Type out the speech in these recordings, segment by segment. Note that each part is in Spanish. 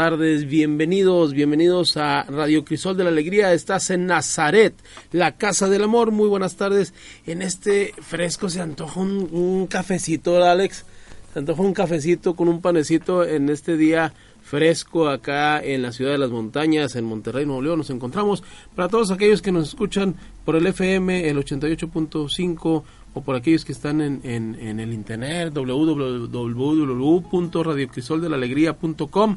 Tardes, bienvenidos, bienvenidos a Radio Crisol de la Alegría. Estás en Nazaret, la casa del amor. Muy buenas tardes. En este fresco se antoja un, cafecito, ¿verdad, Alex. Se antoja un cafecito con un panecito en este día fresco acá en la ciudad de las montañas, en Monterrey, Nuevo León. Nos encontramos para todos aquellos que nos escuchan por el FM, el 88.5 o por aquellos que están en el internet www.radiocrisoldelalegría.com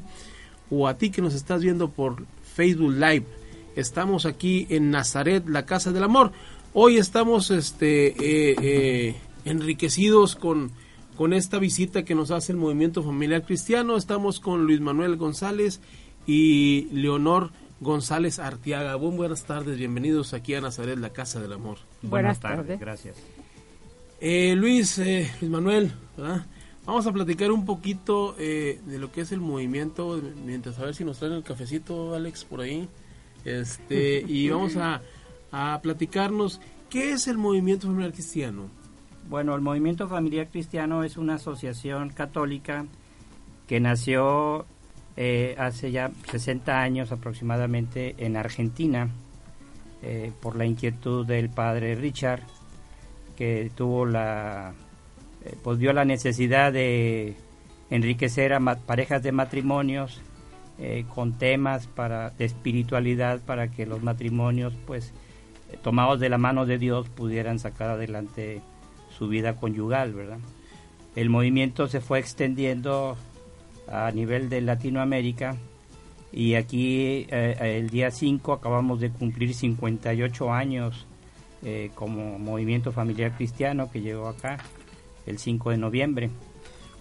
o a ti que nos estás viendo por Facebook Live. Estamos aquí en Nazaret, la casa del amor. Hoy estamos este eh, eh, enriquecidos con, con esta visita que nos hace el Movimiento Familiar Cristiano. Estamos con Luis Manuel González y Leonor González Artiaga. Buen, buenas tardes, bienvenidos aquí a Nazaret, la casa del amor. Buenas, tardes. Gracias. Eh, Luis, eh, Luis Manuel, ¿verdad? Vamos a platicar un poquito eh, de lo que es el movimiento, mientras a ver si nos traen el cafecito, Alex, por ahí. Este, y vamos a, a platicarnos qué es el movimiento familiar cristiano. Bueno, el Movimiento Familiar Cristiano es una asociación católica que nació eh, hace ya 60 años aproximadamente en Argentina eh, por la inquietud del padre Richard, que tuvo la, eh, pues vio la necesidad de enriquecer a parejas de matrimonios eh, con temas para de espiritualidad para que los matrimonios, pues, eh, tomados de la mano de Dios, pudieran sacar adelante su vida conyugal, ¿verdad? El movimiento se fue extendiendo a nivel de Latinoamérica y aquí eh, el día 5 acabamos de cumplir 58 años como movimiento familiar cristiano que llegó acá el 5 de noviembre.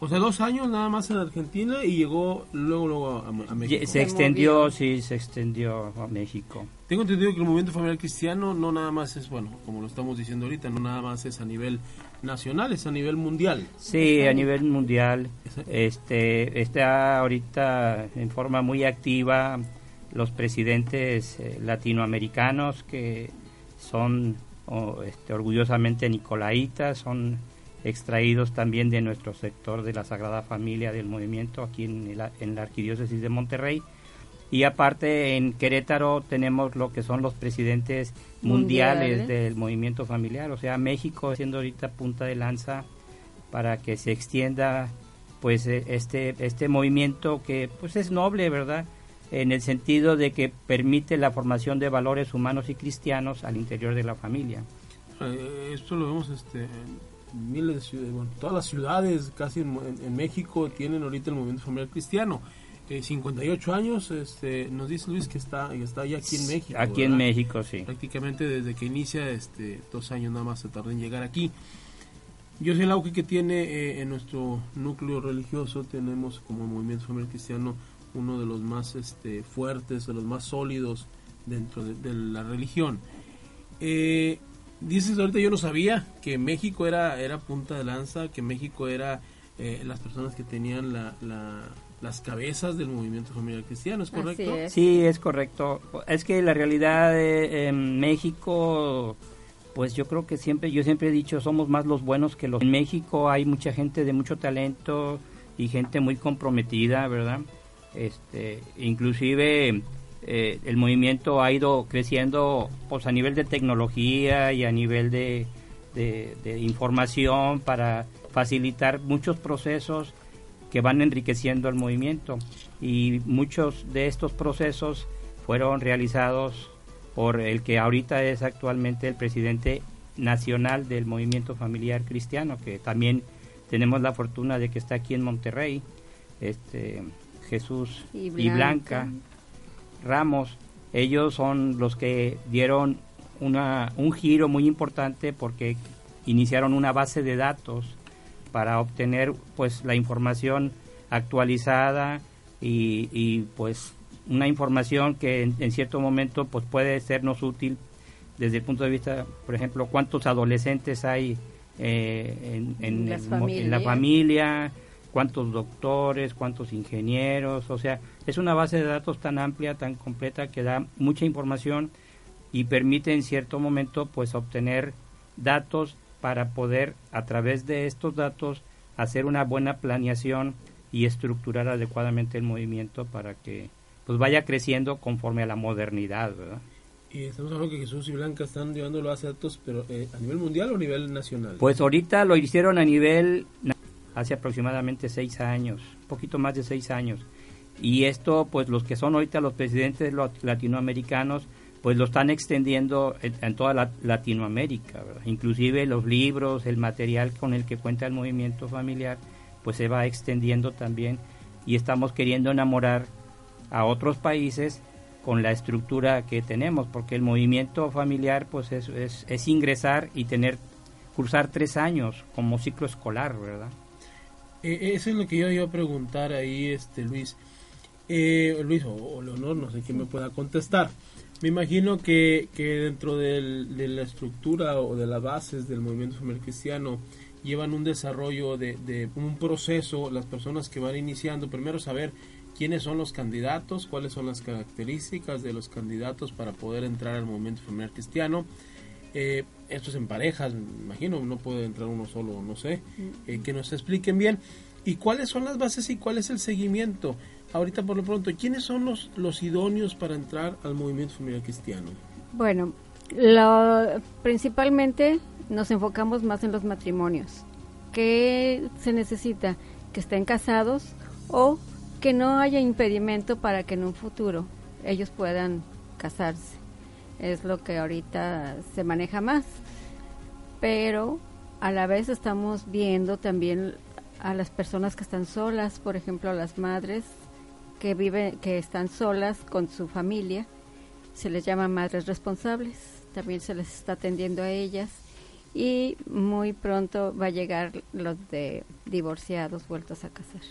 O sea, dos años nada más en Argentina y llegó luego, luego a, a México. Se extendió, sí, se extendió a México. Tengo entendido que el movimiento familiar cristiano no nada más es, bueno, como lo estamos diciendo ahorita, no nada más es a nivel nacional, es a nivel mundial. Sí, a nivel mundial. Este, está ahorita en forma muy activa los presidentes eh, latinoamericanos que son o, este, orgullosamente nicolaitas, son extraídos también de nuestro sector de la Sagrada Familia del movimiento aquí en, la- en la Arquidiócesis de Monterrey. Y aparte en Querétaro tenemos lo que son los presidentes mundiales, Mundiales. del movimiento familiar, o sea, México siendo ahorita punta de lanza para que se extienda pues eh, este este movimiento que pues es noble, ¿verdad? En el sentido de que permite la formación de valores humanos y cristianos al interior de la familia. Eh, esto lo vemos este, miles de bueno, todas las ciudades casi en, en- en México tienen ahorita el movimiento familiar cristiano. Eh, 58 años, este, nos dice Luis que está, que está ya aquí en México. Aquí en ¿verdad? México, sí. Prácticamente desde que inicia, este, dos años nada más se tardó en llegar aquí. Yo soy el auge que tiene eh, en nuestro núcleo religioso, tenemos como movimiento familiar cristiano uno de los más este, fuertes, de los más sólidos dentro de, la religión. Eh, dices ahorita yo no sabía que México era, era punta de lanza, que México era eh, las personas que tenían la, las cabezas del movimiento familiar cristiano, ¿es correcto? Sí, es correcto. Es que la realidad en México, pues yo creo que siempre, yo siempre he dicho, somos más los buenos que los... En México hay mucha gente de mucho talento y gente muy comprometida, ¿verdad? Este, inclusive eh, el movimiento ha ido creciendo pues a nivel de tecnología y a nivel de, de información para facilitar muchos procesos que van enriqueciendo el movimiento. Y muchos de estos procesos fueron realizados por el que ahorita es actualmente el presidente nacional del movimiento familiar cristiano, que también tenemos la fortuna de que está aquí en Monterrey, este Jesús y Blanca, Ramos. Ellos son los que dieron una, un giro muy importante porque iniciaron una base de datos para obtener pues la información actualizada y, pues una información que en, cierto momento pues puede sernos útil desde el punto de vista, por ejemplo, cuántos adolescentes hay eh, en, la familia, cuántos doctores, cuántos ingenieros, o sea, es una base de datos tan amplia, tan completa que da mucha información y permite en cierto momento pues obtener datos para poder a través de estos datos hacer una buena planeación y estructurar adecuadamente el movimiento para que pues vaya creciendo conforme a la modernidad, ¿verdad? Y estamos hablando que Jesús y Blanca están llevándolo a datos, pero eh, a nivel mundial o a nivel nacional. Pues ahorita lo hicieron a nivel hace aproximadamente seis años, un poquito más de seis años. Y esto, pues los que son ahorita los presidentes latinoamericanos, pues lo están extendiendo en, toda la, Latinoamérica, inclusive los libros, el material con el que cuenta el movimiento familiar, pues se va extendiendo también y estamos queriendo enamorar a otros países con la estructura que tenemos, porque el movimiento familiar pues es, es, ingresar y tener, cursar tres años como ciclo escolar, ¿verdad? Eh, eso es lo que yo iba a preguntar ahí, este Luis. Eh, Luis o, Leonor, no sé quién me pueda contestar. Me imagino que, dentro de la estructura o de las bases del movimiento familiar cristiano llevan un desarrollo de, un proceso, las personas que van iniciando, primero saber quiénes son los candidatos, cuáles son las características de los candidatos para poder entrar al movimiento familiar cristiano. Eh, esto es en parejas, me imagino, no puede entrar uno solo, no sé, eh, que nos expliquen bien. ¿Y cuáles son las bases y cuál es el seguimiento? Ahorita por lo pronto, ¿quiénes son los, los idóneos para entrar al movimiento familiar cristiano? Bueno, lo, principalmente nos enfocamos más en los matrimonios. ¿Qué se necesita? Que estén casados o que no haya impedimento para que en un futuro ellos puedan casarse. Es lo que ahorita se maneja más. Pero a la vez estamos viendo también a las personas que están solas, por ejemplo, las madres que viven, que están solas con su familia, se les llama madres responsables, también se les está atendiendo a ellas y muy pronto va a llegar los de divorciados vueltos a casar.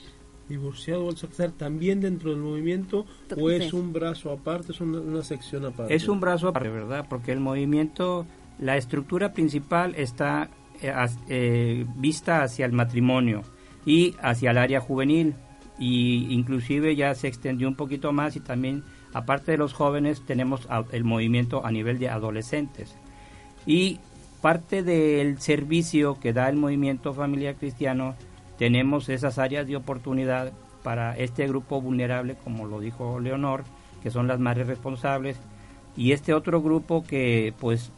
Divorciados vueltos a casar también dentro del movimiento o es un brazo aparte, es una, sección aparte. Es un brazo aparte, ¿verdad? Porque el movimiento, la estructura principal está eh, eh, vista hacia el matrimonio y hacia el área juvenil y inclusive ya se extendió un poquito más y también aparte de los jóvenes tenemos el movimiento a nivel de adolescentes. Y parte del servicio que da el movimiento familiar cristiano tenemos esas áreas de oportunidad para este grupo vulnerable como lo dijo Leonor que son las madres responsables y este otro grupo que pues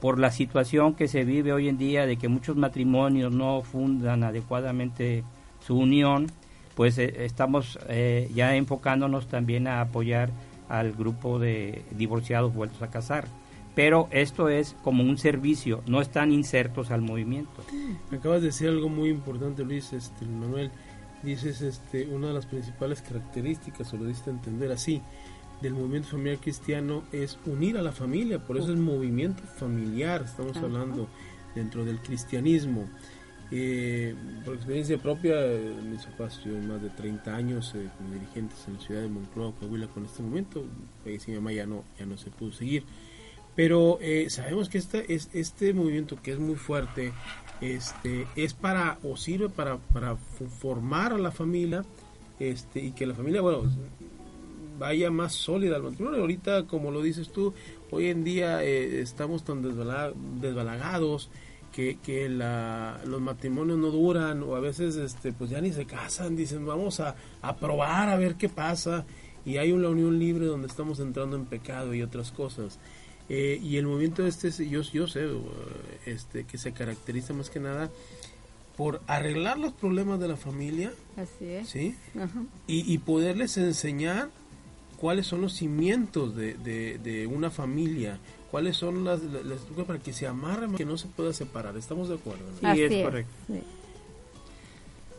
por la situación que se vive hoy en día de que muchos matrimonios no fundan adecuadamente su unión pues eh, estamos eh, ya enfocándonos también a apoyar al grupo de divorciados vueltos a casar. Pero esto es como un servicio, no están insertos al movimiento. Me acabas de decir algo muy importante, Luis, este, Manuel. Dices, este, una de las principales características, o lo diste a entender así, del movimiento familiar cristiano es unir a la familia, por eso es movimiento familiar, estamos hablando dentro del cristianismo. Eh, por experiencia propia, eh, mis papás estuvieron más de 30 años eh, como dirigentes en la ciudad de Moncloa, Coahuila, con este momento. Falleció mi mamá, ya no, ya no se pudo seguir. Pero eh, sabemos que este, es, este movimiento que es muy fuerte este, es para, o sirve para, para formar a la familia este, y que la familia, bueno, vaya más sólida al matrimonio. Ahorita, como lo dices tú, hoy en día eh, estamos tan desbala- desbalagados que, que la- los matrimonios no duran o a veces este, pues ya ni se casan, dicen vamos a, a probar a ver qué pasa y hay una unión libre donde estamos entrando en pecado y otras cosas. Eh, y el movimiento este, es- yo, yo sé, uh, este, que se caracteriza más que nada por arreglar los problemas de la familia, Así es. ¿sí? Y, y poderles enseñar cuáles son los cimientos de, de, de una familia, cuáles son las, las, las estructuras para que se amarren, que no se pueda separar. ¿Estamos de acuerdo? no? Sí, Así es es, correcto. sí.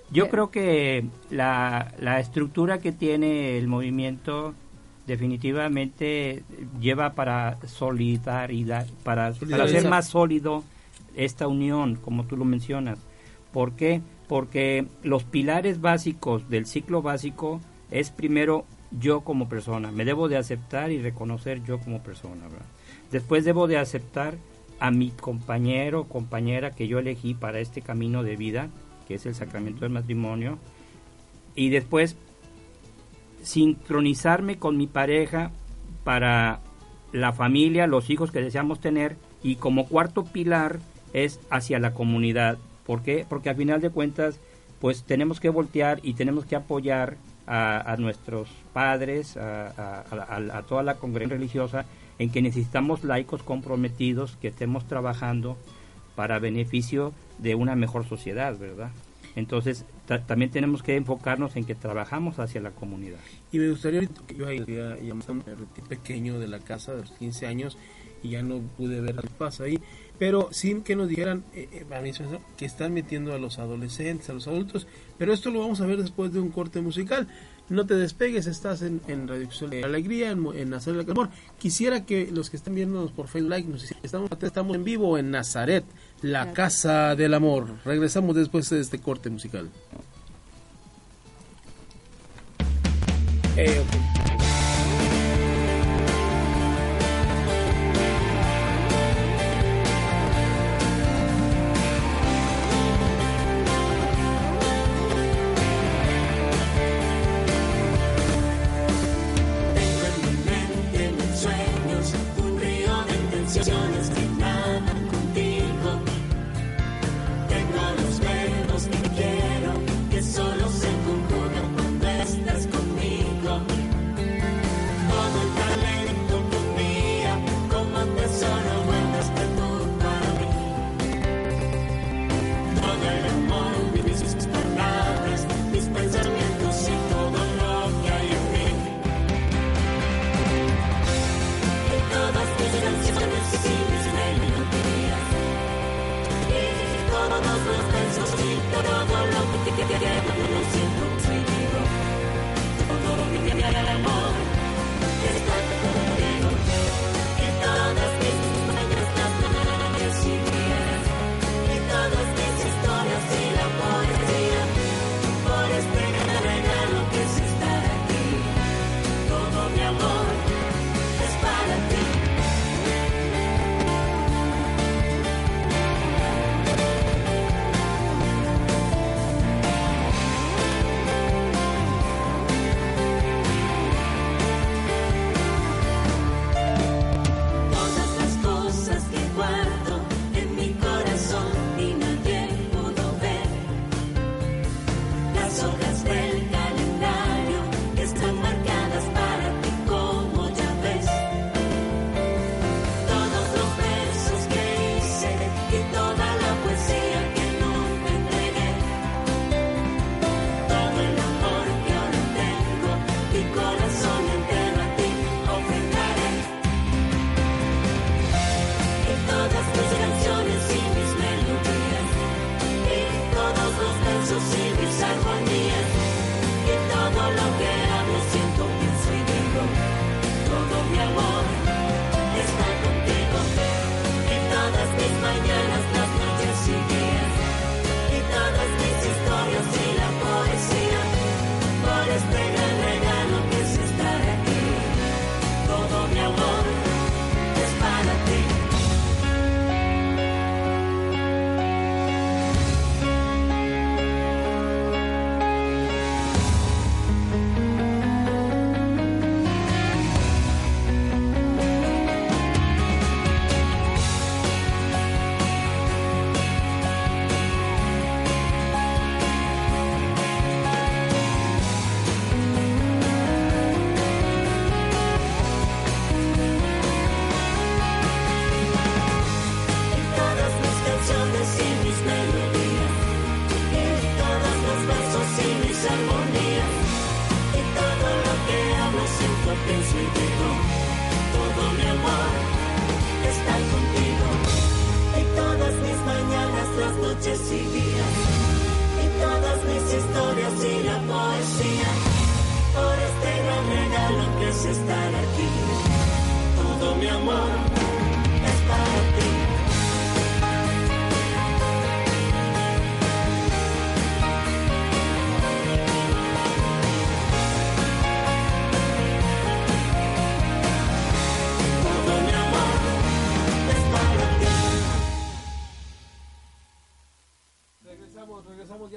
Yo Bien. creo que la, la estructura que tiene el movimiento definitivamente lleva para solidaridad, para, para hacer más sólido esta unión, como tú lo mencionas. ¿Por qué? Porque los pilares básicos del ciclo básico es primero yo como persona, me debo de aceptar y reconocer yo como persona. ¿verdad? Después debo de aceptar a mi compañero o compañera que yo elegí para este camino de vida, que es el sacramento del matrimonio, y después sincronizarme con mi pareja para la familia, los hijos que deseamos tener, y como cuarto pilar es hacia la comunidad. ¿Por qué? Porque al final de cuentas, pues tenemos que voltear y tenemos que apoyar a, nuestros padres, a, a- toda la congregación religiosa, en que necesitamos laicos comprometidos que estemos trabajando para beneficio de una mejor sociedad, ¿verdad? Entonces, ta- también tenemos que enfocarnos en que trabajamos hacia la comunidad. Y me gustaría, que yo ahí ya, ya pequeño de la casa de los 15 años y ya no pude ver qué pasa ahí, pero sin que nos dijeran eh, eh, que están metiendo a los adolescentes, a los adultos, pero esto lo vamos a ver después de un corte musical. No te despegues, estás en, en Radio de Alegría, en, en Nazaret del Amor. Quisiera que los que están viéndonos por Facebook Like, nos hicieran- estamos, estamos en vivo en Nazaret, la Casa del Amor. Regresamos después de este corte musical. Eh, ok.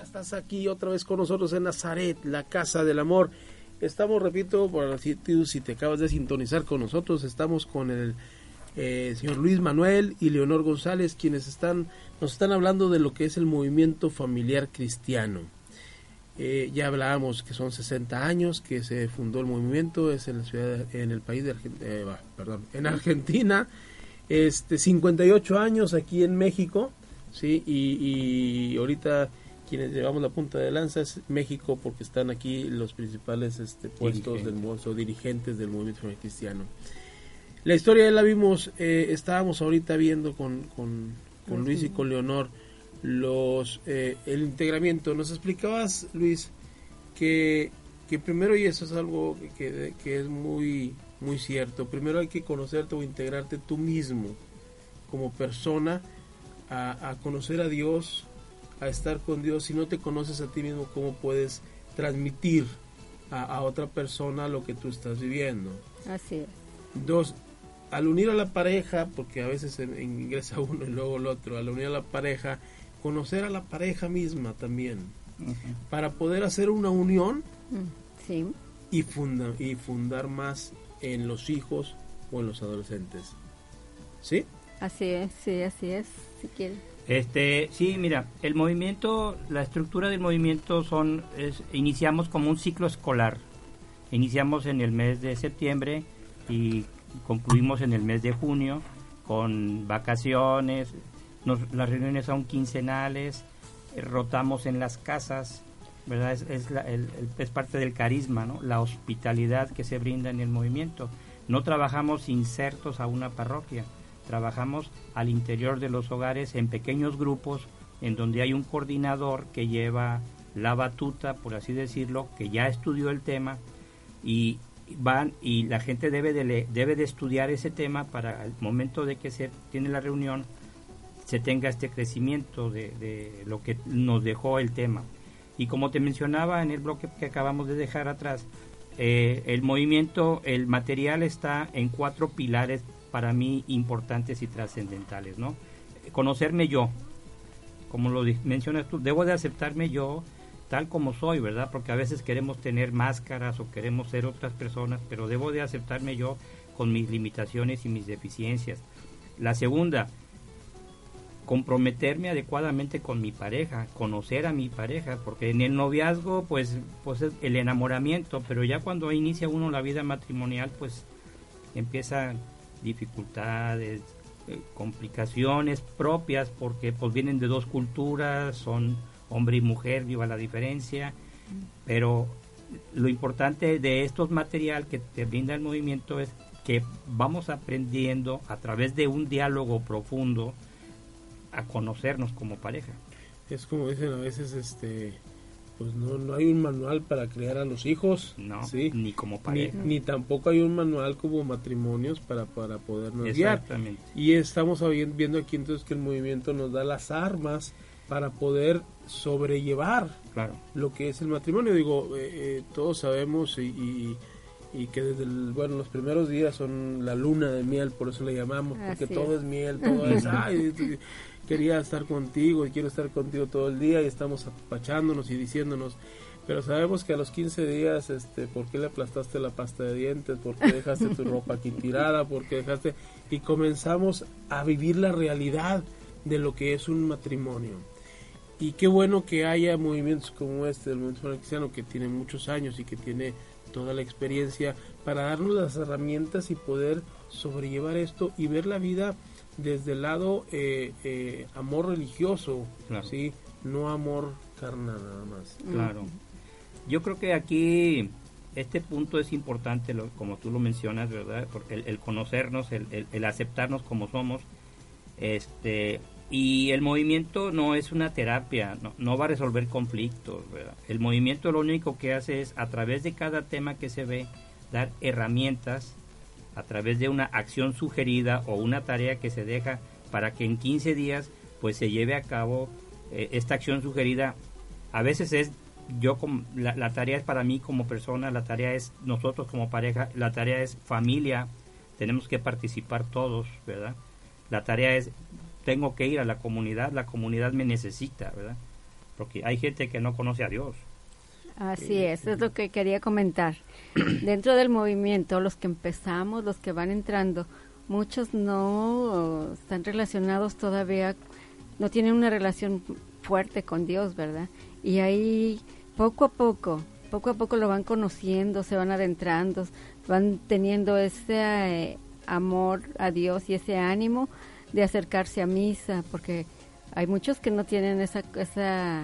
Estás aquí otra vez con nosotros en Nazaret, la casa del amor. Estamos, repito, por si te acabas de sintonizar con nosotros, estamos con el eh, señor Luis Manuel y Leonor González, quienes están, nos están hablando de lo que es el movimiento familiar cristiano. Eh, ya hablábamos que son 60 años que se fundó el movimiento, es en la ciudad, en el país de eh, perdón, en Argentina, este 58 años aquí en México, sí, y, ahorita quienes llevamos la punta de lanza es México porque están aquí los principales este, puestos del o dirigentes del movimiento cristiano. La historia la vimos, eh, estábamos ahorita viendo con, con, con Luis y con Leonor los eh, el integramiento. Nos explicabas, Luis, que, que primero, y eso es algo que, que, es muy, muy cierto, primero hay que conocerte o integrarte tú mismo como persona a, a conocer a Dios, a estar con Dios. Si no te conoces a ti mismo, ¿cómo puedes transmitir a, a otra persona lo que tú estás viviendo? Así es. Dos, al unir a la pareja, porque a veces ingresa uno y luego el otro, al unir a la pareja, conocer a la pareja misma también, para poder hacer una unión mm, y, funda, y fundar más en los hijos o en los adolescentes. ¿Sí? Así es, sí, así es, si quiere. Este, sí, mira, el movimiento, la estructura del movimiento son, es, iniciamos como un ciclo escolar. Iniciamos en el mes de septiembre y concluimos en el mes de junio con vacaciones, las reuniones son quincenales, eh, rotamos en las casas, ¿verdad? Es, es, parte del carisma, ¿no? La hospitalidad que se brinda en el movimiento. No trabajamos insertos a una parroquia, trabajamos al interior de los hogares en pequeños grupos en donde hay un coordinador que lleva la batuta, por así decirlo, que ya estudió el tema y van y la gente debe de, debe de estudiar ese tema para el momento de que se tiene la reunión se tenga este crecimiento de, lo que nos dejó el tema. Y como te mencionaba en el bloque que acabamos de dejar atrás, eh, el movimiento, el material está en cuatro pilares para mí importantes y trascendentales, ¿no? Conocerme yo, como lo mencionas tú, debo de aceptarme yo tal como soy, ¿verdad? Porque a veces queremos tener máscaras o queremos ser otras personas, pero debo de aceptarme yo con mis limitaciones y mis deficiencias. La segunda, comprometerme adecuadamente con mi pareja, conocer a mi pareja, porque en el noviazgo pues pues es el enamoramiento, pero ya cuando inicia uno la vida matrimonial pues empiezan dificultades, eh, complicaciones propias porque pues vienen de dos culturas, son hombre y mujer, viva la diferencia, pero lo importante de estos material que te brinda el movimiento es que vamos aprendiendo a través de un diálogo profundo, a conocernos como pareja. Es como dicen a veces, este, pues no, no hay un manual para crear a los hijos, no, ni como pareja. Ni, tampoco hay un manual como matrimonios para, para podernos Exactamente. Y estamos viendo aquí entonces que el movimiento nos da las armas para poder sobrellevar claro. lo que es el matrimonio. Digo, eh, eh, todos sabemos y, y, que desde bueno, los primeros días son la luna de miel, por eso le llamamos, porque todo es miel, todo es... Ay, quería estar contigo y quiero estar contigo todo el día y estamos apachándonos y diciéndonos, pero sabemos que a los 15 días, este, ¿por qué le aplastaste la pasta de dientes? ¿Por qué dejaste tu ropa aquí tirada? ¿Por qué dejaste? Y comenzamos a vivir la realidad de lo que es un matrimonio. Y qué bueno que haya movimientos como este, el movimiento cristiano, que tiene muchos años y que tiene toda la experiencia para darnos las herramientas y poder sobrellevar esto y ver la vida desde el lado eh, eh, amor religioso, ¿sí? No amor carnal nada más. Claro. Yo creo que aquí este punto es importante, lo, como tú lo mencionas, ¿verdad? Porque el, conocernos, el, el, aceptarnos como somos, este y el movimiento no es una terapia, no, no va a resolver conflictos, ¿verdad? El movimiento lo único que hace es, a través de cada tema que se ve, dar herramientas a través de una acción sugerida o una tarea que se deja para que en 15 días pues se lleve a cabo eh, esta acción sugerida. A veces es yo como la, la, tarea es para mí como persona, la tarea es nosotros como pareja, la tarea es familia, tenemos que participar todos, ¿verdad? La tarea es tengo que ir a la comunidad, la comunidad me necesita, ¿verdad? porque hay gente que no conoce a Dios. Así es, es lo que quería comentar. Dentro del movimiento, los que empezamos, los que van entrando, muchos no están relacionados todavía, no tienen una relación fuerte con Dios, ¿verdad? Y ahí poco a poco, poco a poco lo van conociendo, se van adentrando, van teniendo ese eh, amor a Dios y ese ánimo de acercarse a misa, porque hay muchos que no tienen esa, esa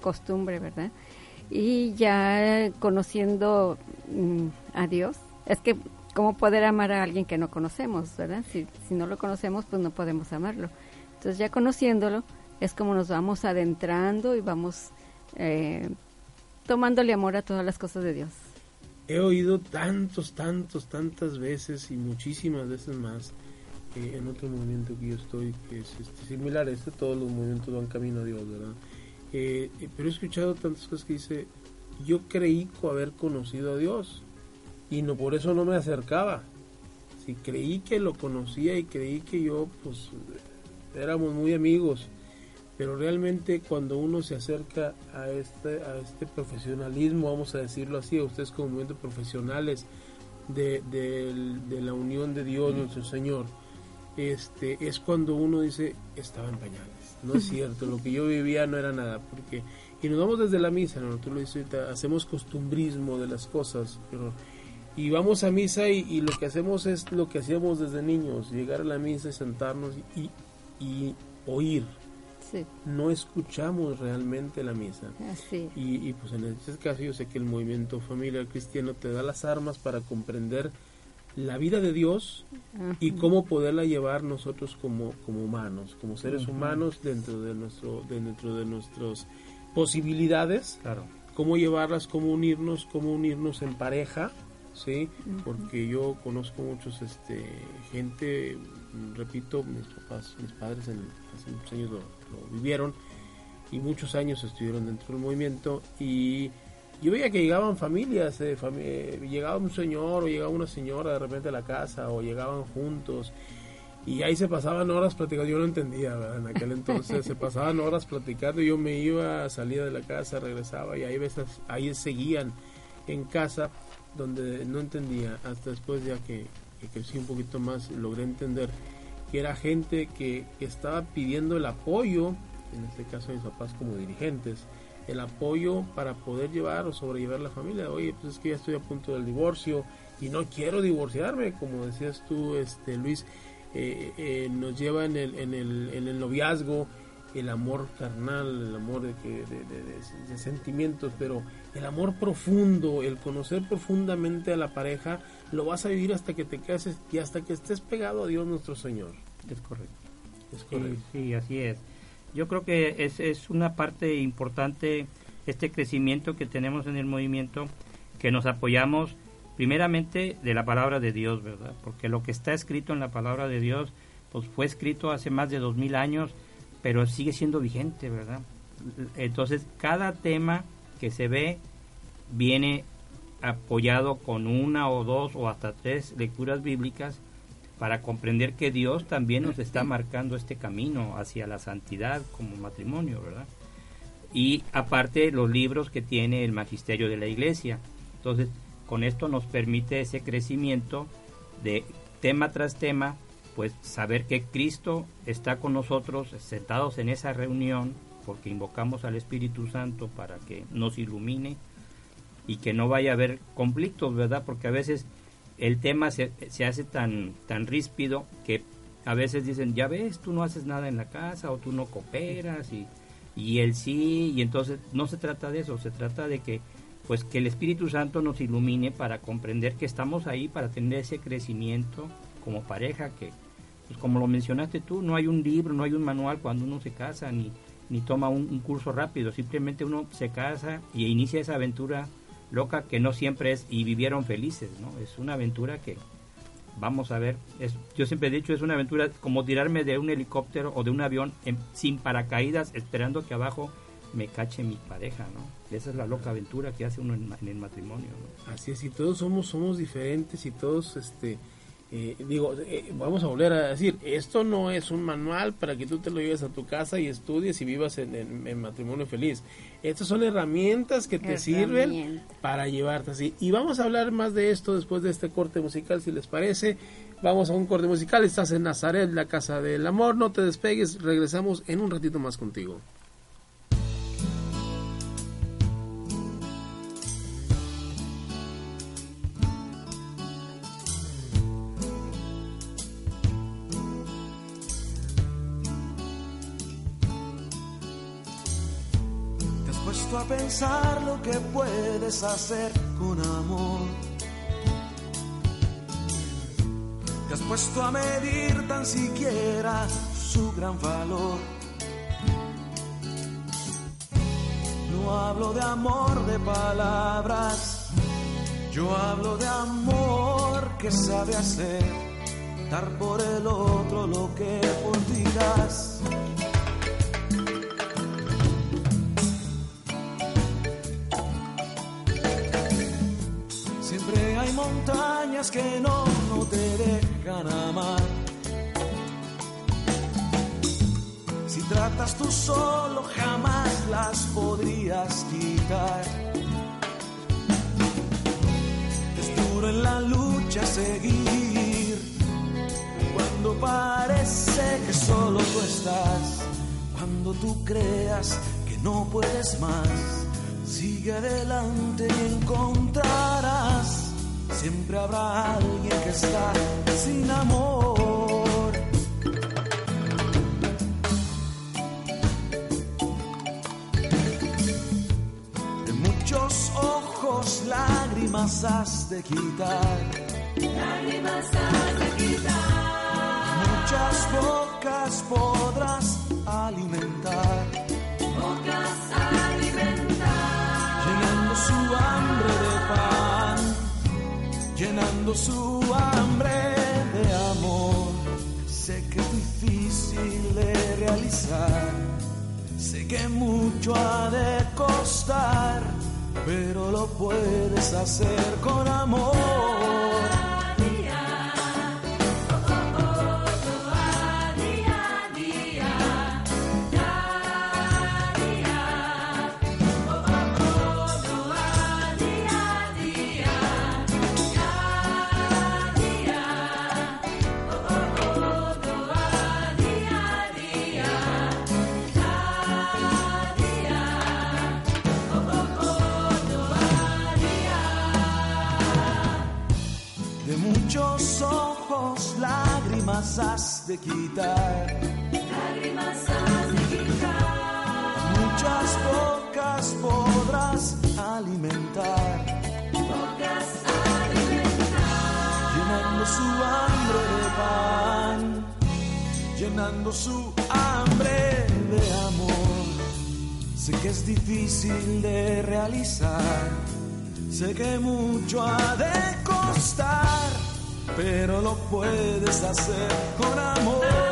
costumbre, ¿verdad? Y ya conociendo mm, a Dios, es que cómo poder amar a alguien que no conocemos, ¿verdad? Si, si no lo conocemos, pues no podemos amarlo. Entonces ya conociéndolo, es como nos vamos adentrando y vamos eh, tomándole amor a todas las cosas de Dios. He oído tantos, tantos, tantas veces y muchísimas veces más eh, en otro movimiento que yo estoy, que es este, similar a este, todos los movimientos van camino a Dios, ¿verdad? Eh, pero he escuchado tantas cosas que dice, yo creí haber conocido a Dios y no por eso no me acercaba. Si creí que lo conocía y creí que yo pues éramos muy amigos, pero realmente cuando uno se acerca a este a este profesionalismo, vamos a decirlo así, a ustedes como movimientos profesionales de, de la unión de Dios nuestro Señor, este es cuando uno dice estaba en pañales no es cierto, lo que yo vivía no era nada, porque, y nos vamos desde la misa, ¿no? tú lo dices hacemos costumbrismo de las cosas, pero, y vamos a misa y, lo que hacemos es lo que hacíamos desde niños, llegar a la misa y sentarnos y, y oír. No escuchamos realmente la misa. Y, y pues en este caso yo sé que el movimiento familiar cristiano te da las armas para comprender la vida de Dios y cómo poderla llevar nosotros como, como humanos, como seres humanos dentro de nuestro dentro de nuestras posibilidades, claro. cómo llevarlas, cómo unirnos, cómo unirnos en pareja, sí, porque yo conozco muchos este gente, repito, mis papás, mis padres en, hace muchos años lo vivieron y muchos años estuvieron dentro del movimiento y yo veía que llegaban familias, eh, llegaba un señor o llegaba una señora de repente a la casa o llegaban juntos y ahí se pasaban horas platicando, yo no entendía, ¿verdad? en aquel entonces se pasaban horas platicando, yo me iba, salía de la casa, regresaba y ahí, veces, ahí seguían en casa donde no entendía, hasta después ya que, crecí un poquito más logré entender que era gente que, que estaba pidiendo el apoyo, en este caso mis papás como dirigentes, el apoyo para poder llevar o sobrellevar la familia. Oye, pues es que ya estoy a punto del divorcio y no quiero divorciarme, como decías tú, este Luis, eh, eh, nos lleva en el, en, el, en el noviazgo el amor carnal, el amor de, que, de, sentimientos, pero el amor profundo, el conocer profundamente a la pareja, lo vas a vivir hasta que te cases y hasta que estés pegado a Dios nuestro Señor. Es correcto. Es correcto. sí así es. Yo creo que es, es una parte importante este crecimiento que tenemos en el movimiento, que nos apoyamos primeramente de la palabra de Dios, ¿verdad? Porque lo que está escrito en la palabra de Dios, pues fue escrito hace más de dos mil años, pero sigue siendo vigente, ¿verdad? Entonces, cada tema que se ve viene apoyado con una o dos o hasta tres lecturas bíblicas para comprender que Dios también nos está marcando este camino hacia la santidad como matrimonio, ¿verdad? Y aparte los libros que tiene el magisterio de la iglesia. Entonces, con esto nos permite ese crecimiento de tema tras tema, pues saber que Cristo está con nosotros sentados en esa reunión, porque invocamos al Espíritu Santo para que nos ilumine y que no vaya a haber conflictos, ¿verdad? Porque a veces el tema se, se, hace tan, tan ríspido que a veces dicen, ya ves, tú no haces nada en la casa o tú no cooperas y, y él sí, y entonces no se trata de eso, se trata de que pues que el Espíritu Santo nos ilumine para comprender que estamos ahí para tener ese crecimiento como pareja que pues como lo mencionaste tú, no hay un libro, no hay un manual cuando uno se casa ni, ni toma un, un curso rápido, simplemente uno se casa y inicia esa aventura loca que no siempre es y vivieron felices, ¿no? Es una aventura que vamos a ver, es, yo siempre he dicho, es una aventura como tirarme de un helicóptero o de un avión sin paracaídas esperando que abajo me cache mi pareja, ¿no? Esa es la loca aventura que hace uno en, el matrimonio, Así es, y todos somos somos diferentes y todos este eh, digo, eh, vamos a volver a decir, esto no es un manual para que tú te lo lleves a tu casa y estudies y vivas en, matrimonio feliz. Estas son herramientas que te sirven para llevarte así. Y vamos a hablar más de esto después de este corte musical, si les parece. Vamos a un corte musical, estás en Nazaret, la casa del amor, no te despegues, regresamos en un ratito más contigo. Pensar lo que puedes hacer con amor. Te has puesto a medir tan siquiera su gran valor. No hablo de amor de palabras, yo hablo de amor que sabe hacer, dar por el otro lo que por ti das montañas que no, no te dejan amar. Si tratas tú solo, jamás las podrías quitar. Es duro en la lucha seguir, cuando parece que solo tú estás, cuando tú creas que no puedes más. Sigue adelante y encontrarás siempre habrá alguien que está sin amor. De muchos ojos lágrimas has de quitar. Lágrimas has de quitar. Muchas bocas podrás alimentar. Bocas alimentar. Llenando su hambre de amor. Sé que es difícil de realizar, sé que mucho ha de costar, pero lo puedes hacer con amor. Quitar. Lágrimas quitar. Muchas bocas podrás alimentar. Bocas alimentar. Llenando su hambre de pan. Llenando su hambre de amor. Sé que es difícil de realizar. Sé que mucho ha de costar pero lo puedes hacer con amor.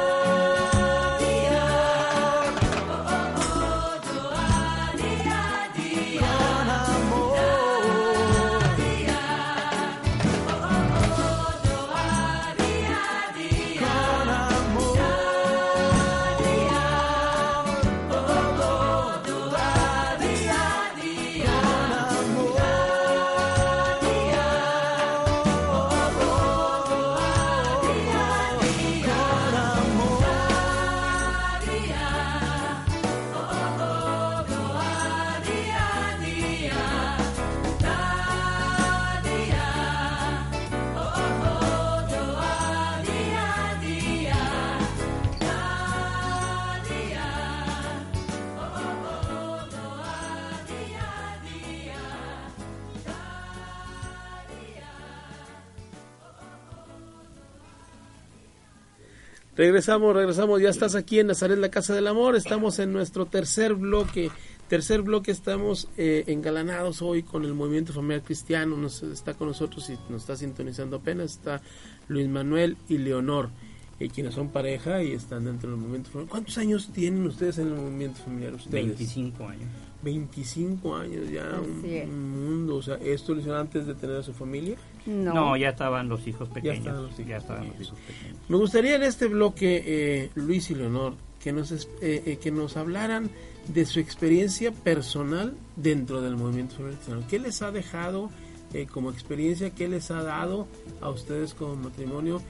Regresamos, regresamos, ya estás aquí en Nazaret, la Casa del Amor, estamos en nuestro tercer bloque, tercer bloque estamos eh, engalanados hoy con el movimiento familiar cristiano, nos, está con nosotros y nos está sintonizando apenas, está Luis Manuel y Leonor, eh, quienes son pareja y están dentro del movimiento familiar. ¿Cuántos años tienen ustedes en el movimiento familiar? Ustedes? 25 años. 25 años ya, un, mundo, o sea, ¿esto lo hicieron antes de tener a su familia? No. No, ya estaban los hijos pequeños. estaban los hijos ya estaban los hijos pequeños. Me gustaría en este bloque, eh, Luis y Leonor, que nos, es- eh, eh, que nos hablaran de su experiencia personal dentro del movimiento femenino cristiano. ¿Qué les ha dejado eh, como experiencia? ¿Qué les ha dado a ustedes como matrimonio?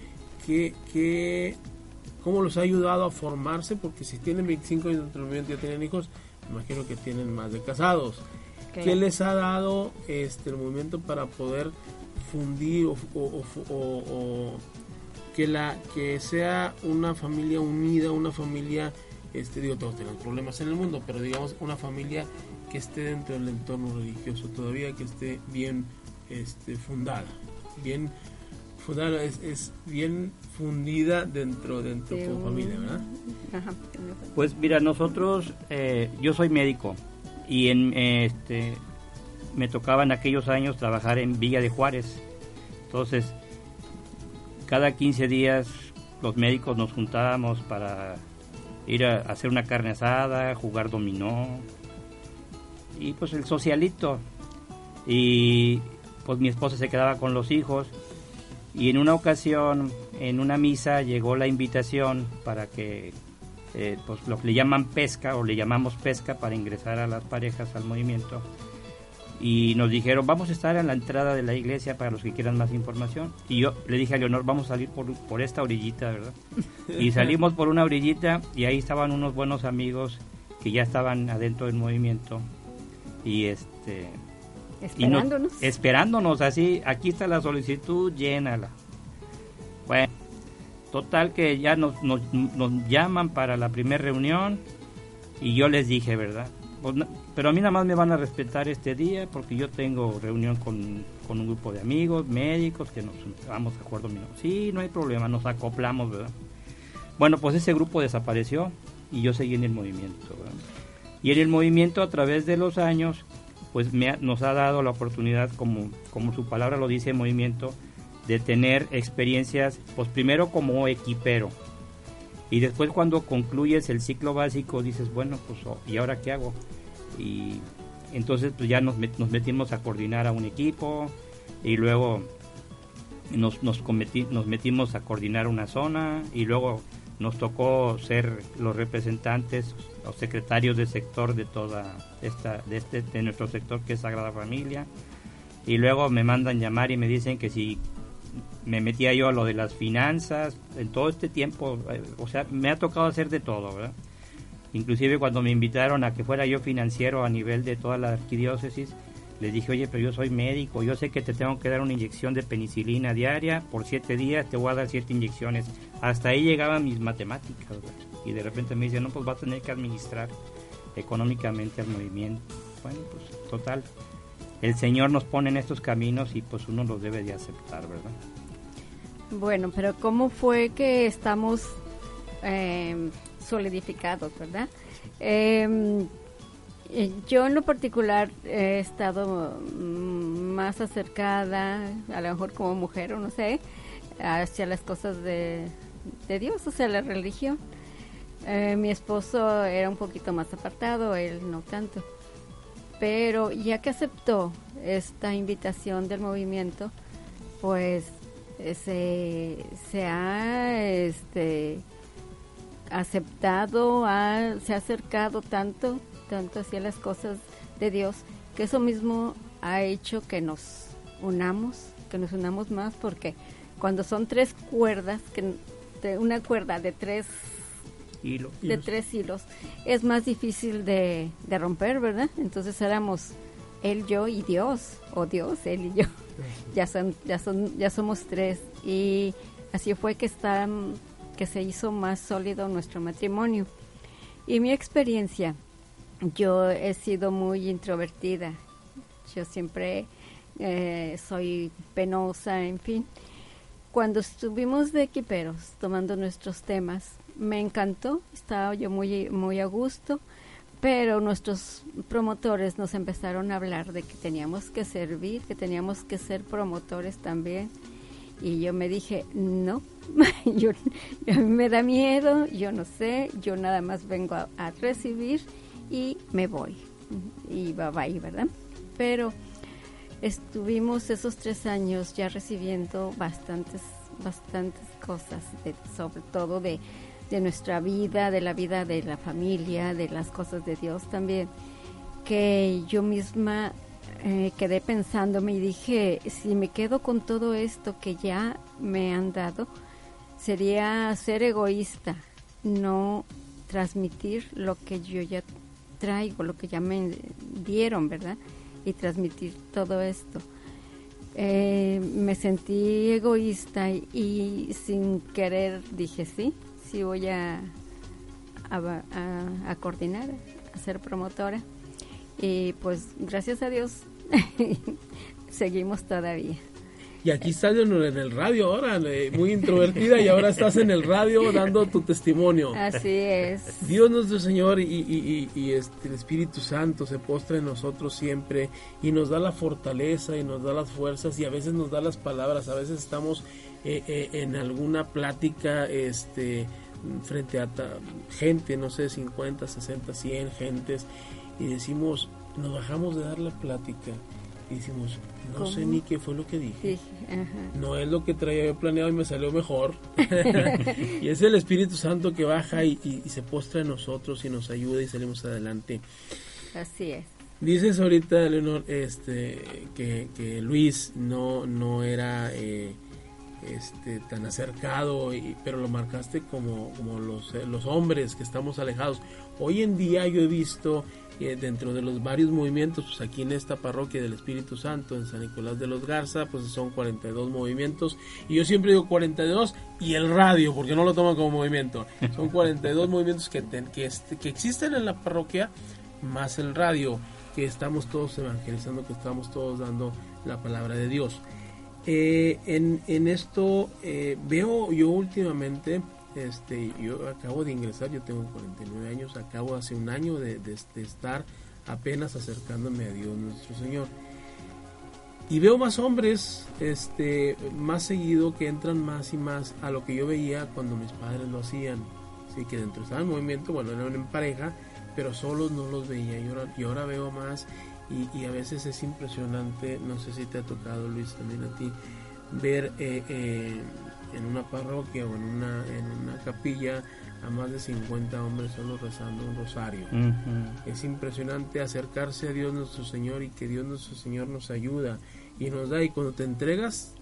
¿Qué, qué, ¿Cómo los ha ayudado a formarse? Porque si tienen 25 años dentro del movimiento y ya tienen hijos, me imagino que tienen más de casados. ¿Qué les ha dado este el movimiento para poder fundir o, o- o- o- o que la que sea una familia unida, una familia, este digo todos tenemos problemas en el mundo, pero digamos una familia que esté dentro del entorno religioso todavía, que esté bien este, fundada, bien fundada es, es bien fundida dentro dentro De tu familia, ¿verdad? Ajá. Pues mira, nosotros, eh, yo soy médico y en eh, este me tocaba en aquellos años trabajar en Villa de Juárez. Entonces, cada 15 días los médicos nos juntábamos para ir a hacer una carne asada, jugar dominó y pues el socialito. Y pues mi esposa se quedaba con los hijos y en una ocasión, en una misa, llegó la invitación para que eh, pues lo que le llaman pesca o le llamamos pesca para ingresar a las parejas al movimiento y nos dijeron vamos a estar en la entrada de la iglesia para los que quieran más información y yo le dije a Leonor vamos a salir por, por esta orillita verdad y salimos por una orillita y ahí estaban unos buenos amigos que ya estaban adentro del movimiento y este y Esperándonos. esperándonos así, aquí está la solicitud, llénala. Bueno, total que ya nos, nos, nos llaman para la primera reunión y yo les dije, ¿verdad? Pues pero a mí nada más me van a respetar este día porque yo tengo reunión con, con un grupo de amigos, médicos, que nos vamos a acuerdo. Sí, no hay problema, nos acoplamos, ¿verdad? Bueno, pues ese grupo desapareció y yo seguí en el movimiento. ¿verdad? Y en el movimiento a través de los años, pues me ha- nos ha dado la oportunidad, como, como su palabra lo dice, movimiento, de tener experiencias, pues primero como equipero. Y después cuando concluyes el ciclo básico dices, bueno, pues oh, ¿y ahora qué hago? Y entonces pues ya nos, nos metimos a coordinar a un equipo y luego nos, nos, nos metimos a coordinar una zona y luego nos tocó ser los representantes o secretarios de sector de toda esta de este de nuestro sector que es Sagrada Familia y luego me mandan llamar y me dicen que si me metía yo a lo de las finanzas en todo este tiempo eh, o sea me ha tocado hacer de todo verdad inclusive cuando me invitaron a que fuera yo financiero a nivel de toda la arquidiócesis les dije, oye, pero yo soy médico, yo sé que te tengo que dar una inyección de penicilina diaria, por siete días te voy a dar siete inyecciones. Hasta ahí llegaban mis matemáticas. Y de repente me dicen, no, pues vas a tener que administrar económicamente al movimiento. Bueno, pues total, el Señor nos pone en estos caminos y pues uno los debe de aceptar, ¿verdad? Bueno, pero ¿cómo fue que estamos eh, solidificados, verdad? Eh, eh, yo en lo particular he estado mm, más acercada, a lo mejor como mujer o no sé, hacia las cosas de, de Dios, o sea, la religión. Eh, mi esposo era un poquito más apartado, él no tanto. Pero ya que aceptó esta invitación del movimiento, pues eh, se, se ha este, aceptado, se ha acercado tanto, tanto hacia las cosas de Dios, que eso mismo ha hecho que nos unamos, que nos unamos más, porque cuando son tres cuerdas, que una cuerda de tres Y lo, de tres hilos es más difícil de, de romper, ¿verdad? Entonces éramos él, yo y Dios, o Dios, él y yo. Ya son, ya son, ya somos tres y así fue que está, que se hizo más sólido nuestro matrimonio. Y mi experiencia, yo he sido muy introvertida. Yo siempre eh, soy penosa, en fin. Cuando estuvimos de equiperos tomando nuestros temas, me encantó, estaba yo muy, muy a gusto, pero nuestros promotores nos empezaron a hablar de que teníamos que servir, que teníamos que ser promotores también. Y yo me dije, no, yo, me da miedo, yo no sé, yo nada más vengo a, recibir y me voy. Y va, va, ¿verdad? Pero estuvimos esos tres años ya recibiendo bastantes, bastantes cosas, sobre todo de, de nuestra vida, de la vida de la familia, de las cosas de Dios también, que yo misma eh, quedé pensándome y dije, si me quedo con todo esto que ya me han dado, sería ser egoísta, no transmitir lo que yo ya traigo, lo que ya me dieron, ¿verdad? Y transmitir todo esto. Eh, me sentí egoísta y, y sin querer dije sí, sí voy a, a, a- a coordinar, a ser promotora. Y pues gracias a Dios seguimos todavía. Y aquí estás en el radio ahora, eh, muy introvertida y ahora estás en el radio dando tu testimonio. Así es. Dios nuestro Señor y, y- y- y este, el Espíritu Santo se postra en nosotros siempre y nos da la fortaleza y nos da las fuerzas y a veces nos da las palabras. A veces estamos eh, eh, en alguna plática este, frente a gente, no sé, 50, 60, 100 gentes y decimos, nos bajamos de dar la plática y decimos, no sé ni qué fue lo que dije. No es lo que traía yo planeado y me salió mejor. y es el Espíritu Santo que baja y, y- y se postra en nosotros y nos ayuda y salimos adelante. Así es. Dices ahorita, Leonor, este, que, que Luis no, no era eh, este, tan acercado, y- pero lo marcaste como, como los, eh, los hombres que estamos alejados. Hoy en día yo he visto eh, dentro de los varios movimientos, pues aquí en esta parroquia del Espíritu Santo, en San Nicolás de los Garza, pues son 42 movimientos. Y yo siempre digo 42 y el radio, porque no lo toman como movimiento. Son 42 movimientos que, ten- que, este- que existen en la parroquia, más el radio, que estamos todos evangelizando, que estamos todos dando la palabra de Dios. Eh, en, en esto eh, veo yo últimamente, este, yo acabo de ingresar, yo tengo 49 años, acabo hace un año de, de- de estar apenas acercándome a Dios nuestro Señor. Y veo más hombres, este, más seguido que entran más y más a lo que yo veía cuando mis padres lo hacían. Así que dentro estaba en movimiento, bueno, eran en pareja, pero solos no los veía. Y ahora, y ahora veo más y, y a veces es impresionante, no sé si te ha tocado Luis también a ti, ver eh, eh, en una parroquia o en una, en una capilla a más de 50 hombres solo rezando un rosario. Es impresionante acercarse a Dios nuestro Señor y que Dios nuestro Señor nos ayuda y nos da. Y cuando te entregas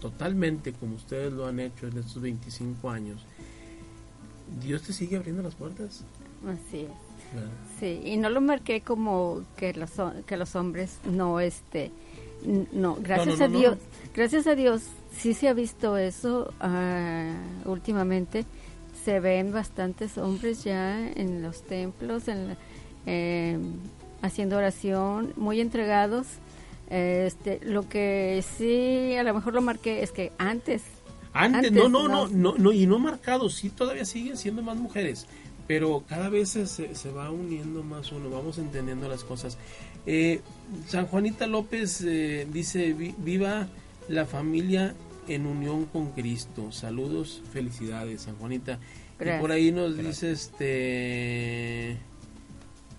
totalmente, como ustedes lo han hecho en estos 25 años, Dios te sigue abriendo las puertas. Así es. Sí, y no lo marqué como que los, que los hombres no, este, no, gracias no, a no, Dios, gracias a Dios, sí se ha visto eso ah, últimamente, se ven bastantes hombres ya en los templos, en la- eh, haciendo oración, muy entregados. Este, lo que sí a lo mejor lo marqué es que antes Antes, Antes no, no, no, no. no, no, y no marcado, sí, todavía siguen siendo más mujeres, pero cada vez se, se, va uniendo más uno, vamos entendiendo las cosas. Eh, San Juanita López eh, dice, "Vi- viva la familia en unión con Cristo. Saludos, felicidades, San Juanita. Y Gracias. por ahí nos dice este...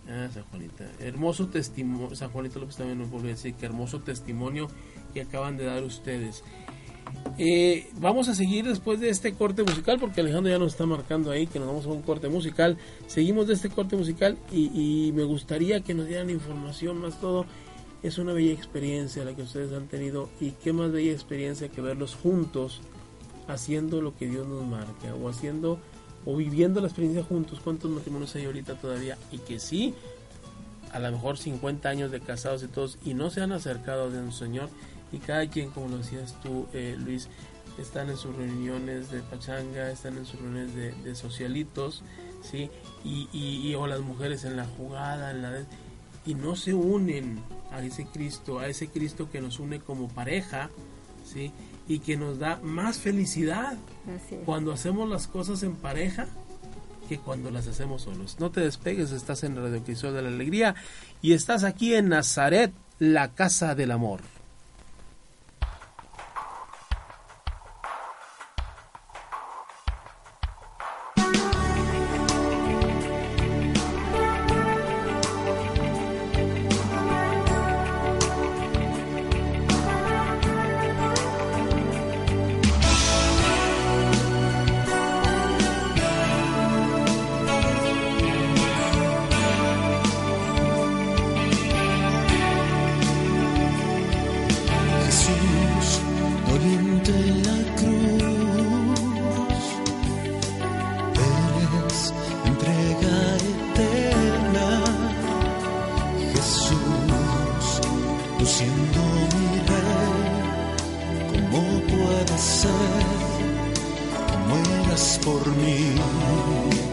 Ah, San Juanita. Hermoso testimonio. San Juanita López también nos volvió a decir que hermoso testimonio que acaban de dar ustedes. Eh, vamos a seguir después de este corte musical porque Alejandro ya nos está marcando ahí que nos vamos a un corte musical. Seguimos de este corte musical y, y me gustaría que nos dieran información más todo. Es una bella experiencia la que ustedes han tenido y qué más bella experiencia que verlos juntos haciendo lo que Dios nos marca o haciendo o viviendo la experiencia juntos. ¿Cuántos matrimonios hay ahorita todavía? Y que sí, a lo mejor 50 años de casados y todos y no se han acercado de un Señor y cada quien, como lo decías tú, eh, Luis, están en sus reuniones de pachanga, están en sus reuniones de, de socialitos, ¿sí? Y, y, y- o las mujeres en la jugada, en la de- y no se unen a ese Cristo, a ese Cristo que nos une como pareja, ¿sí? Y que nos da más felicidad cuando hacemos las cosas en pareja que cuando las hacemos solos. No te despegues, estás en Radio Crisol de la Alegría y estás aquí en Nazaret, la casa del amor. agradecer que mueras por mí.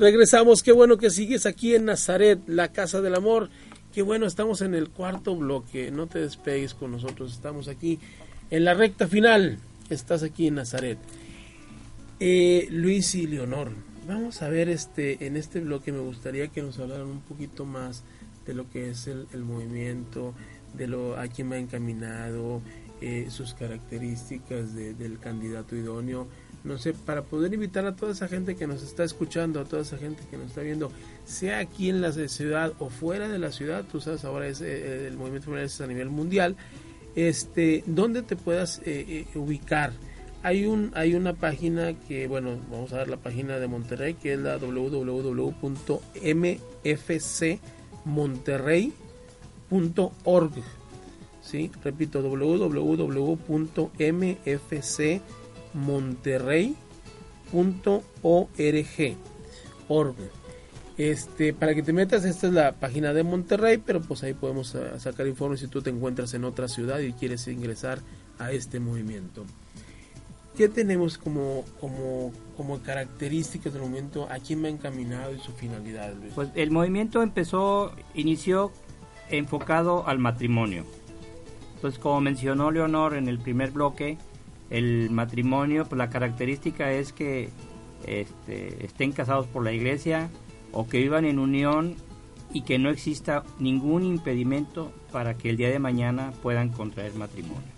Regresamos, qué bueno que sigues aquí en Nazaret, la casa del amor. Qué bueno, estamos en el cuarto bloque. No te despegues con nosotros, estamos aquí en la recta final. Estás aquí en Nazaret. Eh, Luis y Leonor, vamos a ver este en este bloque. Me gustaría que nos hablaran un poquito más de lo que es el, movimiento, de lo a quién va encaminado, eh, sus características de- del candidato idóneo. No sé, para poder invitar a toda esa gente que nos está escuchando, a toda esa gente que nos está viendo, sea aquí en la ciudad o fuera de la ciudad, tú sabes, ahora es, eh, el movimiento femenino es a nivel mundial, este, donde te puedas eh, eh, ubicar. Hay un hay una página que, bueno, vamos a ver la página de Monterrey, que es la www.mfcmonterrey.org. ¿sí? Repito, www.mfcmonterrey.org. Org. Este, para que te metas, esta es la página de Monterrey, pero pues ahí podemos ah, sacar informes si tú te encuentras en otra ciudad y quieres ingresar a este movimiento. ¿Qué tenemos como, como, como características del movimiento? ¿A quién va encaminado y su finalidad, Luis? Pues el movimiento empezó, inició enfocado al matrimonio. Entonces, como mencionó Leonor en el primer bloque, el matrimonio, pues la característica es que este, estén casados por la iglesia o que vivan en unión y que no exista ningún impedimento para que el día de mañana puedan contraer matrimonio.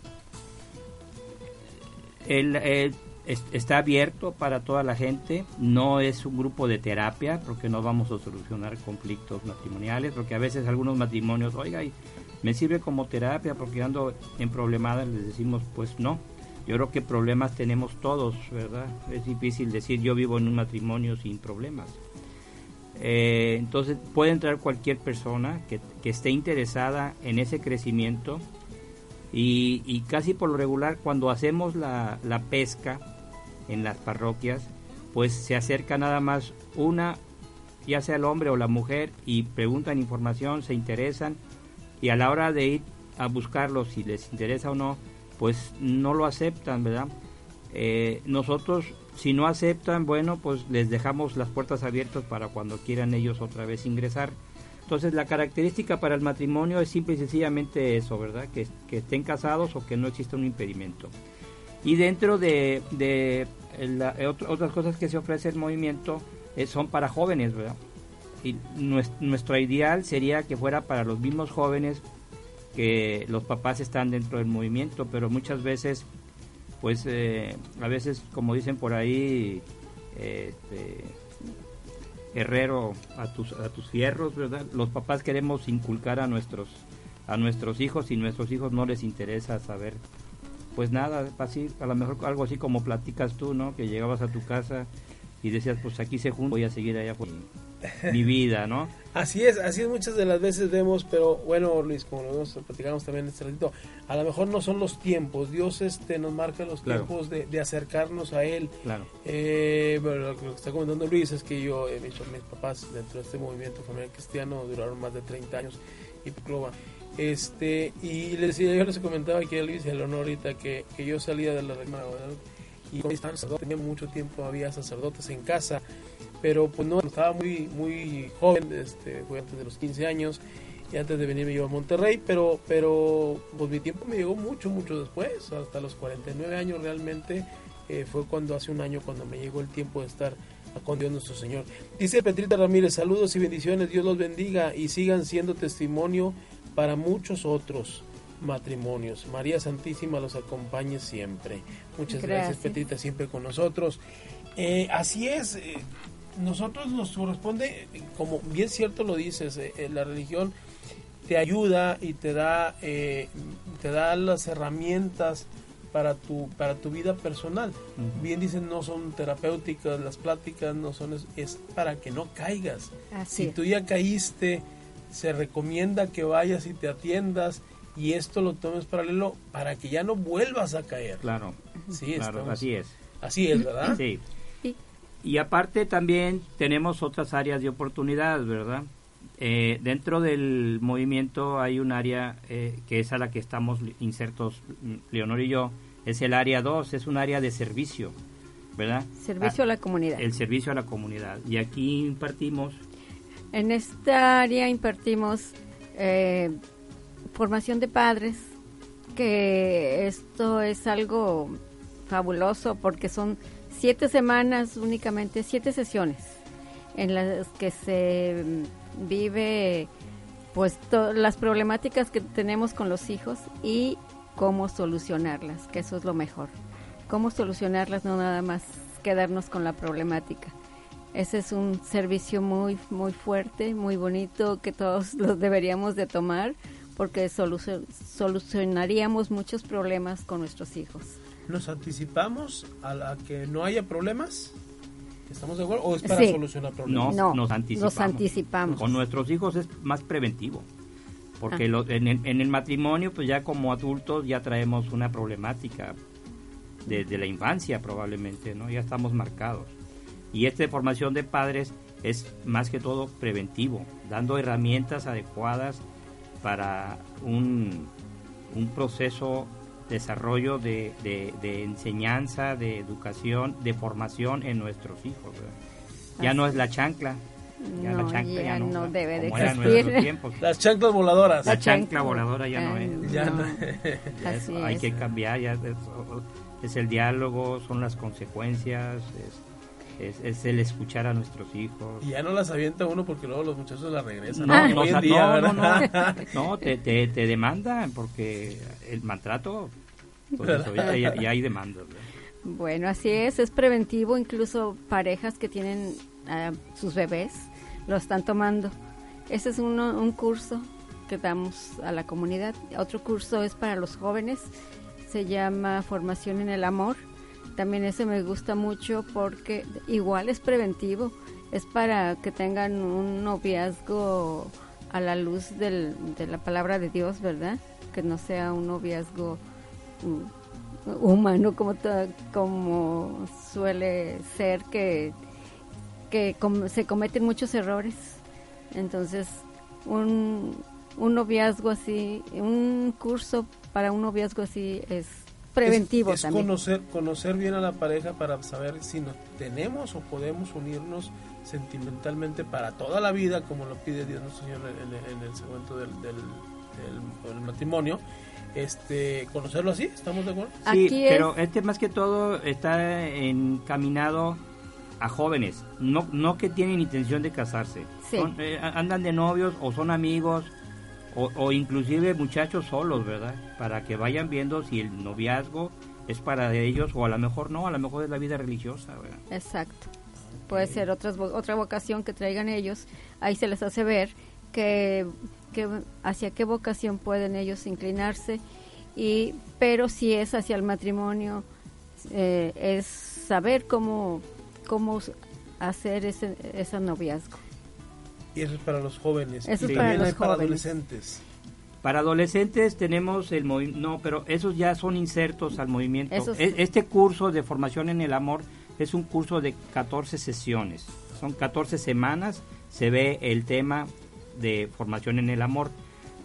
El, el- es- está abierto para toda la gente, no es un grupo de terapia porque no vamos a solucionar conflictos matrimoniales, porque a veces algunos matrimonios, oiga, me sirve como terapia porque ando en problemadas, les decimos pues no. Yo creo que problemas tenemos todos, ¿verdad? Es difícil decir yo vivo en un matrimonio sin problemas. Eh, entonces puede entrar cualquier persona que, que esté interesada en ese crecimiento y, casi por lo regular cuando hacemos la, la pesca en las parroquias, pues se acerca nada más una, ya sea el hombre o la mujer, y preguntan información, se interesan, y a la hora de ir a buscarlo, si les interesa o no, pues no lo aceptan, ¿verdad? Eh, nosotros, si no aceptan, bueno, pues les dejamos las puertas abiertas para cuando quieran ellos otra vez ingresar. Entonces la característica para el matrimonio es simple y sencillamente eso, ¿verdad? Que, que estén casados o que no exista un impedimento. Y dentro de, de la- eh, ot- otras cosas que se ofrece el movimiento eh, son para jóvenes, ¿verdad? Y nues- nuestro ideal sería que fuera para los mismos jóvenes que los papás están dentro del movimiento, pero muchas veces, pues eh, a veces, como dicen por ahí, este, herrero a tus, a tus fierros, ¿verdad? Los papás queremos inculcar a nuestros, a nuestros hijos y nuestros hijos no les interesa saber, pues nada, así, a lo mejor algo así como platicas tú, ¿no? Que llegabas a tu casa y decías, pues aquí se juntan, voy a seguir allá por mi vida, ¿no? Así es, así es muchas de las veces vemos, pero bueno, Luis, como lo vemos, platicamos también este ratito, a lo mejor no son los tiempos, Dios este nos marca los Claro. tiempos de, de acercarnos a Él. Claro. Eh, bueno, lo que está comentando Luis es que yo he dicho mis papás dentro de este movimiento familiar cristiano duraron más de 30 años y prueba. Este, y les decía, yo les comentaba aquí a Luis y a Leonor ahorita que, que yo salía de la Reina Guadalupe y tenía mucho tiempo, había sacerdotes en casa, pero pues no, estaba muy, muy joven, este, fue antes de los 15 años y antes de venirme yo a Monterrey, pero, pero pues mi tiempo me llegó mucho, mucho después, hasta los 49 años realmente, eh, fue cuando hace un año cuando me llegó el tiempo de estar con Dios nuestro Señor. Dice Petrita Ramírez, saludos y bendiciones, Dios los bendiga y sigan siendo testimonio para muchos otros matrimonios. María Santísima los acompañe siempre. Muchas gracias, Gracias. Petrita, siempre con nosotros. Eh, así es, eh, nosotros nos corresponde, como bien cierto lo dices, eh, eh, la religión te ayuda y te da, eh, te da las herramientas para tu, para tu vida personal. Bien dicen, no son terapéuticas, las pláticas no son, es, es para que no caigas. Así Si tú ya caíste, se recomienda que vayas y te atiendas y esto lo tomes paralelo para que ya no vuelvas a caer. Claro, Sí, claro, estamos- así es. Así es, ¿verdad? Sí. Y- aparte también tenemos otras áreas de oportunidad, ¿verdad? Eh, dentro del movimiento hay un área eh, que es a la que estamos insertos mm, Leonor y yo, es el área 2, es un área de servicio, ¿verdad? Servicio Ah, a la comunidad. El servicio a la comunidad. Y aquí impartimos, En esta área impartimos eh, formación de padres, que esto es algo fabuloso porque son siete semanas únicamente, siete sesiones en las que se mm, vive pues las problemáticas que tenemos con los hijos y cómo solucionarlas, que eso es lo mejor. Cómo solucionarlas, no nada más quedarnos con la problemática. Ese es un servicio muy muy fuerte, muy bonito que todos los deberíamos de tomar porque solucio- solucionaríamos muchos problemas con nuestros hijos. ¿Nos anticipamos a la que no haya problemas? ¿Estamos de acuerdo? ¿O es para Sí. solucionar problemas? No, No, nos anticipamos. nos anticipamos. Con nuestros hijos es más preventivo. Porque Ah. lo- en, el, en el matrimonio, pues ya como adultos ya traemos una problemática desde la infancia probablemente, ¿no? Ya estamos marcados. Y esta formación de padres es más que todo preventivo, dando herramientas adecuadas para un, un proceso desarrollo de, de- de enseñanza, de educación, de formación en nuestros hijos. ¿verdad? Ya Así no es la chancla, ya No, la chancla ya no ¿verdad? debe de existir. Las chanclas voladoras. La chancla voladora ya no es. Ya no. Ya Así es- hay es. que cambiar, ya es, es el diálogo, son las consecuencias, es, es- es el escuchar a nuestros hijos. Y ya no las avienta uno porque luego los muchachos las regresan. No, ¿no? en no, día, no, no, ¿verdad? no, te, te, te demandan porque el maltrato, ahorita ya, ya hay demandas. Bueno, así es, es preventivo, incluso parejas que tienen a sus bebés lo están tomando. Ese es uno, un curso que damos a la comunidad. Otro curso es para los jóvenes, se llama Formación en el Amor. También ese me gusta mucho porque igual es preventivo, es para que tengan un noviazgo a la luz del- de la palabra de Dios, ¿verdad? Que no sea un noviazgo humano como como suele ser que que com- se cometen muchos errores. Entonces un, un noviazgo así un curso para un noviazgo así es preventivo es, es también. conocer conocer bien a la pareja para saber si nos tenemos o podemos unirnos sentimentalmente para toda la vida como lo pide Dios nuestro Señor en, en- en el segmento del, del, del- del matrimonio este conocerlo así estamos de acuerdo Sí, Aquí es- pero este más que todo está encaminado a jóvenes, no, no que tienen intención de casarse. Sí. Son, eh, andan de novios o son amigos o, o inclusive muchachos solos, ¿verdad? Para que vayan viendo si el noviazgo es para ellos o a lo mejor no, a lo mejor es la vida religiosa, ¿verdad? Exacto. Puede ser otras, vo- otra vocación que traigan ellos. Ahí se les hace ver que, que hacia qué vocación pueden ellos inclinarse. Y, pero si es hacia el matrimonio, eh, es saber cómo, cómo hacer ese, ese noviazgo. y eso es para los jóvenes Eso y es también para los hay para jóvenes. adolescentes Para adolescentes tenemos el movimiento, no, pero esos ya son insertos al movimiento. Esos- E- Este curso de formación en el amor es un curso de 14 sesiones. Son 14 semanas, se ve el tema de formación en el amor.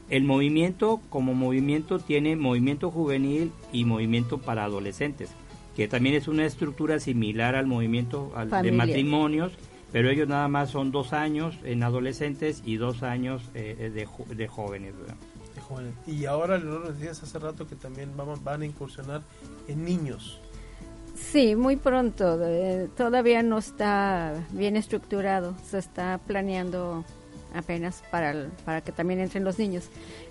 El movimiento como movimiento tiene movimiento juvenil y movimiento para adolescentes, que también es una estructura similar al movimiento al- de matrimonios, pero ellos nada más son dos años en adolescentes y dos años eh, de, jo- de jóvenes. ¿verdad? de jóvenes y ahora Leonor decías hace rato que también van, van a incursionar en niños Sí, muy pronto. eh, todavía no está bien estructurado. Se está planeando apenas para, para que también entren los niños.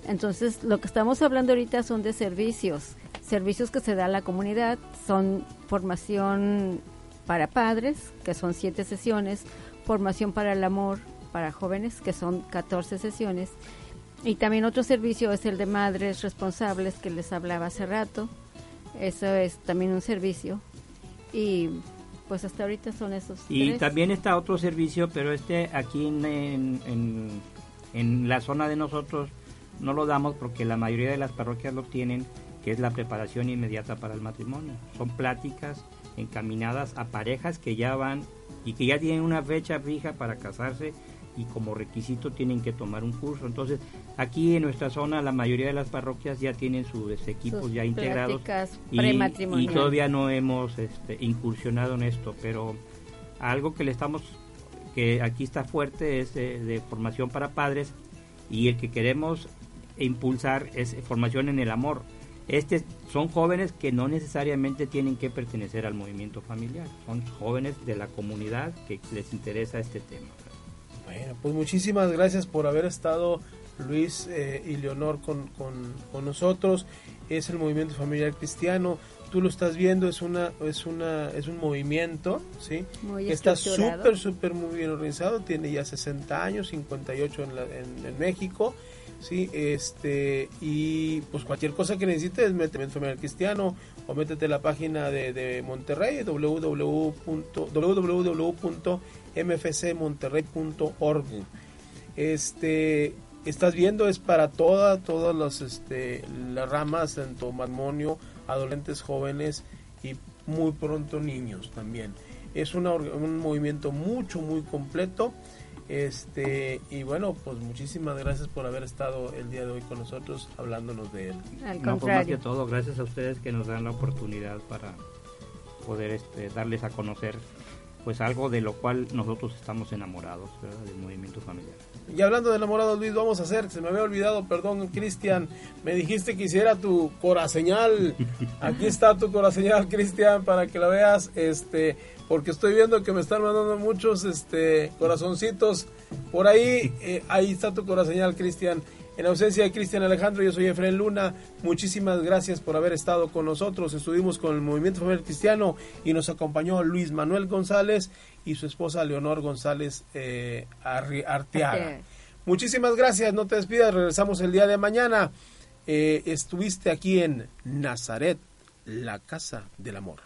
Entonces, lo que estamos hablando ahorita son de servicios. Servicios que se da a la comunidad. Son formación para padres, que son siete sesiones. Formación para el amor para jóvenes, que son 14 sesiones. Y también otro servicio es el de madres responsables que les hablaba hace rato. Eso es también un servicio. Y pues hasta ahorita son esos. Y tres. también está otro servicio, pero este aquí en, en, en- en la zona de nosotros no lo damos porque la mayoría de las parroquias lo tienen, que es la preparación inmediata para el matrimonio. Son pláticas encaminadas a parejas que ya van y que ya tienen una fecha fija para casarse y como requisito tienen que tomar un curso. Entonces, aquí en nuestra zona la mayoría de las parroquias ya tienen sus equipos Sus ya integrados y, y todavía no hemos este, incursionado en esto, pero algo que le estamos, que aquí está fuerte es eh, de formación para padres y el que queremos impulsar es formación en el amor. Este son jóvenes que no necesariamente tienen que pertenecer al movimiento familiar, son jóvenes de la comunidad que les interesa este tema. Pues muchísimas gracias por haber estado Luis eh, y Leonor con, con- con nosotros. Es el movimiento familiar cristiano. Tú lo estás viendo, es una es una es un movimiento, ¿sí? Muy que está súper súper muy bien organizado, tiene ya 60 años, 58 en, la- en, en México. Sí, este, y pues cualquier cosa que necesites, métete en Familiar Cristiano o métete a la página de, de Monterrey, www. www.mfcmonterrey.org. Este, estás viendo, es para toda, todas las, este, las ramas, tanto matrimonio, adolescentes, jóvenes y muy pronto niños también. Es una un movimiento mucho, muy completo. Este, y bueno, pues muchísimas gracias por haber estado el día de hoy con nosotros hablándonos de él. Al No, pues más que todo, gracias a ustedes que nos dan la oportunidad para poder este, darles a conocer pues algo de lo cual nosotros estamos enamorados, ¿verdad? del movimiento familiar. Y hablando de enamorados, Luis, vamos a hacer, se me había olvidado, perdón, Cristian, me dijiste que hiciera tu coraseñal. Aquí está tu coraseñal, Cristian, para que la veas, este, porque estoy viendo que me están mandando muchos, este, corazoncitos por ahí. eh, ahí está tu coraseñal, Cristian. En ausencia de Cristian Alejandro, yo soy Efraín Luna. Muchísimas gracias por haber estado con nosotros. Estuvimos con el Movimiento Familiar Cristiano y nos acompañó Luis Manuel González y su esposa Leonor González eh. Arteaga. Muchísimas gracias, no te despidas, regresamos el día de mañana. Eh, estuviste aquí en Nazaret, la casa del amor.